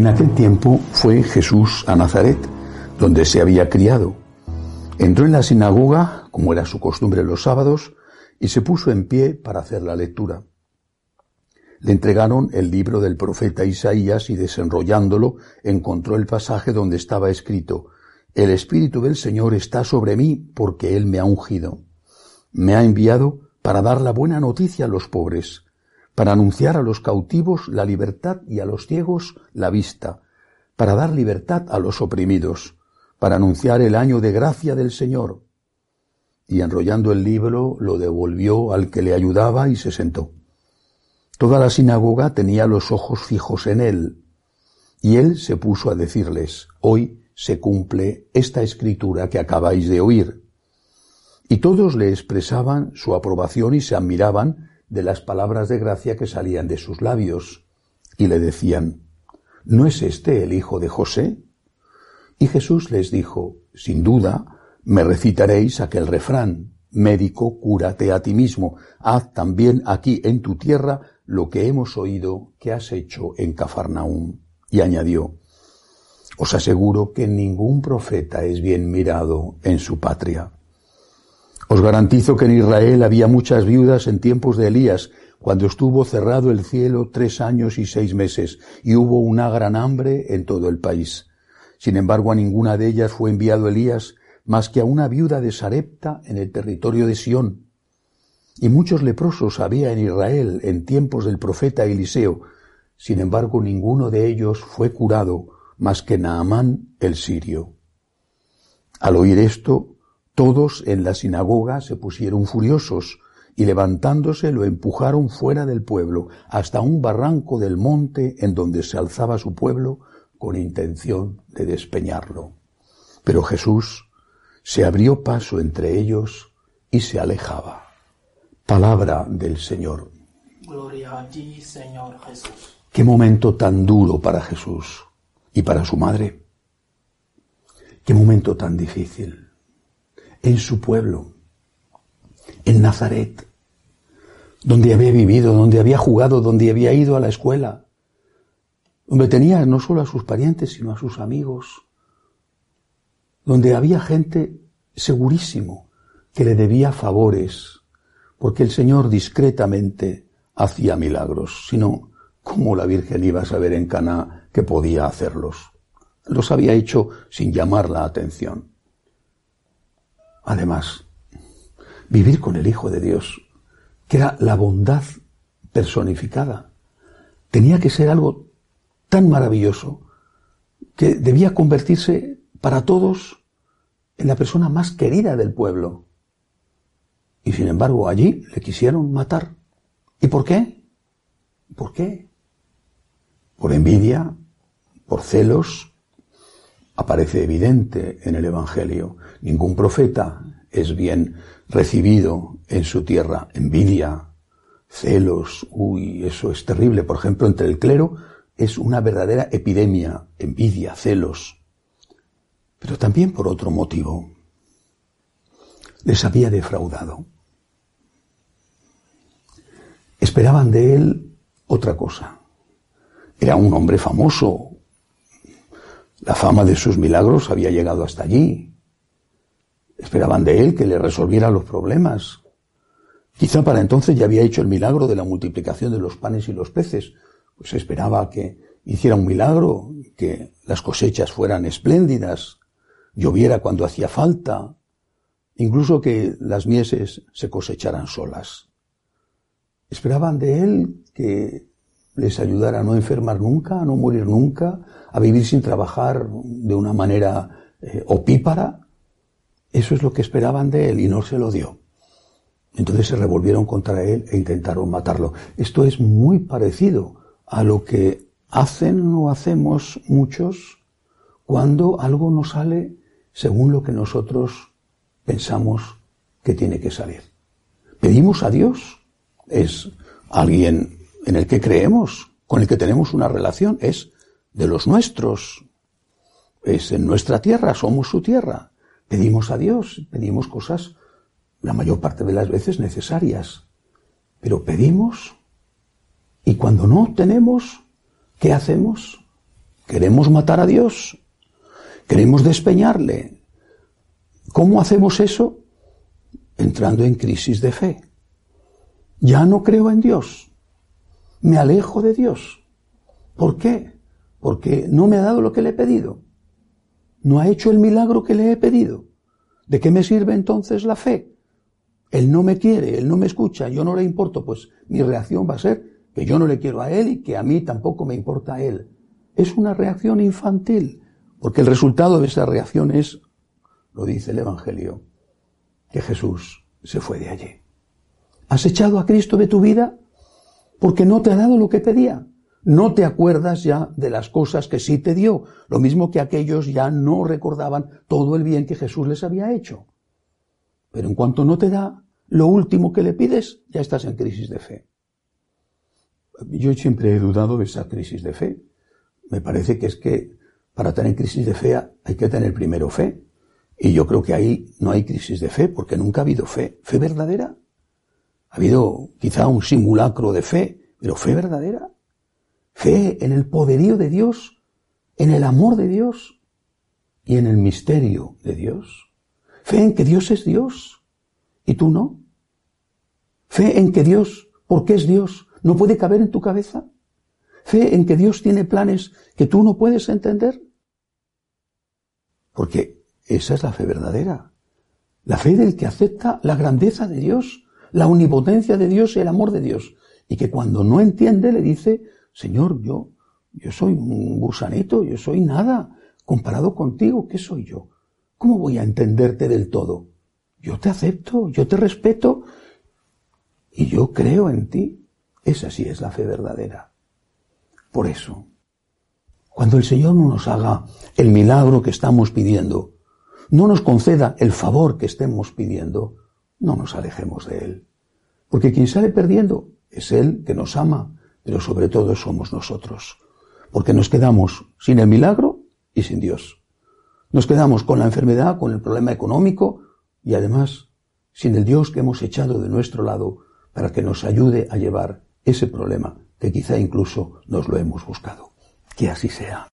En aquel tiempo fue Jesús a Nazaret, donde se había criado. Entró en la sinagoga, como era su costumbre los sábados, y se puso en pie para hacer la lectura. Le entregaron el libro del profeta Isaías y desenrollándolo encontró el pasaje donde estaba escrito, El Espíritu del Señor está sobre mí porque Él me ha ungido. Me ha enviado para dar la buena noticia a los pobres, para anunciar a los cautivos la libertad y a los ciegos la vista, para dar libertad a los oprimidos, para anunciar el año de gracia del Señor. Y enrollando el libro lo devolvió al que le ayudaba y se sentó. Toda la sinagoga tenía los ojos fijos en él, y él se puso a decirles, hoy se cumple esta escritura que acabáis de oír. Y todos le expresaban su aprobación y se admiraban de las palabras de gracia que salían de sus labios, y le decían, ¿no es este el hijo de José? Y Jesús les dijo, sin duda, me recitaréis aquel refrán, médico, cúrate a ti mismo, haz también aquí en tu tierra lo que hemos oído que has hecho en Cafarnaúm. Y añadió, os aseguro que ningún profeta es bien mirado en su patria. Os garantizo que en Israel había muchas viudas en tiempos de Elías, cuando estuvo cerrado el cielo tres años y seis meses, y hubo una gran hambre en todo el país. Sin embargo, a ninguna de ellas fue enviado Elías, más que a una viuda de Sarepta en el territorio de Sión. Y muchos leprosos había en Israel en tiempos del profeta Eliseo. Sin embargo, ninguno de ellos fue curado, más que Naamán el sirio. Al oír esto, todos en la sinagoga se pusieron furiosos y levantándose lo empujaron fuera del pueblo hasta un barranco del monte en donde se alzaba su pueblo con intención de despeñarlo. Pero Jesús se abrió paso entre ellos y se alejaba. Palabra del Señor. Gloria a ti, Señor Jesús. Qué momento tan duro para Jesús y para su madre. Qué momento tan difícil en su pueblo, en Nazaret, donde había vivido, donde había jugado, donde había ido a la escuela, donde tenía no solo a sus parientes, sino a sus amigos, donde había gente segurísimo que le debía favores, porque el Señor discretamente hacía milagros, sino cómo la Virgen iba a saber en Caná que podía hacerlos. Los había hecho sin llamar la atención. Además, vivir con el Hijo de Dios, que era la bondad personificada, tenía que ser algo tan maravilloso que debía convertirse para todos en la persona más querida del pueblo. Y sin embargo allí le quisieron matar. ¿Y por qué? ¿Por qué? Por envidia, por celos, aparece evidente en el Evangelio. Ningún profeta es bien recibido en su tierra. Envidia, celos, uy, eso es terrible. Por ejemplo, entre el clero es una verdadera epidemia, envidia, celos. Pero también por otro motivo. Les había defraudado. Esperaban de él otra cosa. Era un hombre famoso, la fama de sus milagros había llegado hasta allí. Esperaban de él que le resolviera los problemas. Quizá para entonces ya había hecho el milagro de la multiplicación de los panes y los peces. Pues esperaba que hiciera un milagro, que las cosechas fueran espléndidas, lloviera cuando hacía falta, incluso que las mieses se cosecharan solas. Esperaban de él que les ayudara a no enfermar nunca, a no morir nunca, a vivir sin trabajar de una manera eh, opípara. Eso es lo que esperaban de él y no se lo dio. Entonces se revolvieron contra él e intentaron matarlo. Esto es muy parecido a lo que hacen o hacemos muchos cuando algo no sale según lo que nosotros pensamos que tiene que salir. Pedimos a Dios, es alguien en el que creemos, con el que tenemos una relación, es de los nuestros. Es en nuestra tierra, somos su tierra. Pedimos a Dios, pedimos cosas la mayor parte de las veces necesarias. Pero pedimos y cuando no tenemos, ¿qué hacemos? queremos matar a Dios, queremos despeñarle. ¿Cómo hacemos eso? Entrando en crisis de fe. Ya no creo en Dios, me alejo de Dios. ¿Por qué? Porque no me ha dado lo que le he pedido. No ha hecho el milagro que le he pedido. ¿De qué me sirve entonces la fe? Él no me quiere, él no me escucha, yo no le importo, pues mi reacción va a ser que yo no le quiero a él y que a mí tampoco me importa a él. Es una reacción infantil, porque el resultado de esa reacción es, lo dice el Evangelio, que Jesús se fue de allí. ¿Has echado a Cristo de tu vida? Porque no te ha dado lo que pedía. No te acuerdas ya de las cosas que sí te dio, lo mismo que aquellos ya no recordaban todo el bien que Jesús les había hecho. Pero en cuanto no te da lo último que le pides, ya estás en crisis de fe. Yo siempre he dudado de esa crisis de fe. Me parece que es que para tener crisis de fe hay que tener primero fe. Y yo creo que ahí no hay crisis de fe porque nunca ha habido fe. ¿Fe verdadera? Ha habido quizá un simulacro de fe, pero fe verdadera. Fe en el poderío de Dios, en el amor de Dios y en el misterio de Dios. Fe en que Dios es Dios y tú no. Fe en que Dios, porque es Dios, no puede caber en tu cabeza. Fe en que Dios tiene planes que tú no puedes entender. Porque esa es la fe verdadera. La fe del que acepta la grandeza de Dios, la omnipotencia de Dios y el amor de Dios. Y que cuando no entiende le dice, Señor, yo, yo soy un gusanito, yo soy nada. Comparado contigo, ¿qué soy yo? ¿Cómo voy a entenderte del todo? Yo te acepto, yo te respeto y yo creo en ti. Esa sí es la fe verdadera. Por eso, cuando el Señor no nos haga el milagro que estamos pidiendo, no nos conceda el favor que estemos pidiendo, no nos alejemos de Él. Porque quien sale perdiendo es Él que nos ama, pero sobre todo somos nosotros. Porque nos quedamos sin el milagro y sin Dios. Nos quedamos con la enfermedad, con el problema económico y además sin el Dios que hemos echado de nuestro lado para que nos ayude a llevar ese problema que quizá incluso nos lo hemos buscado. Que así sea.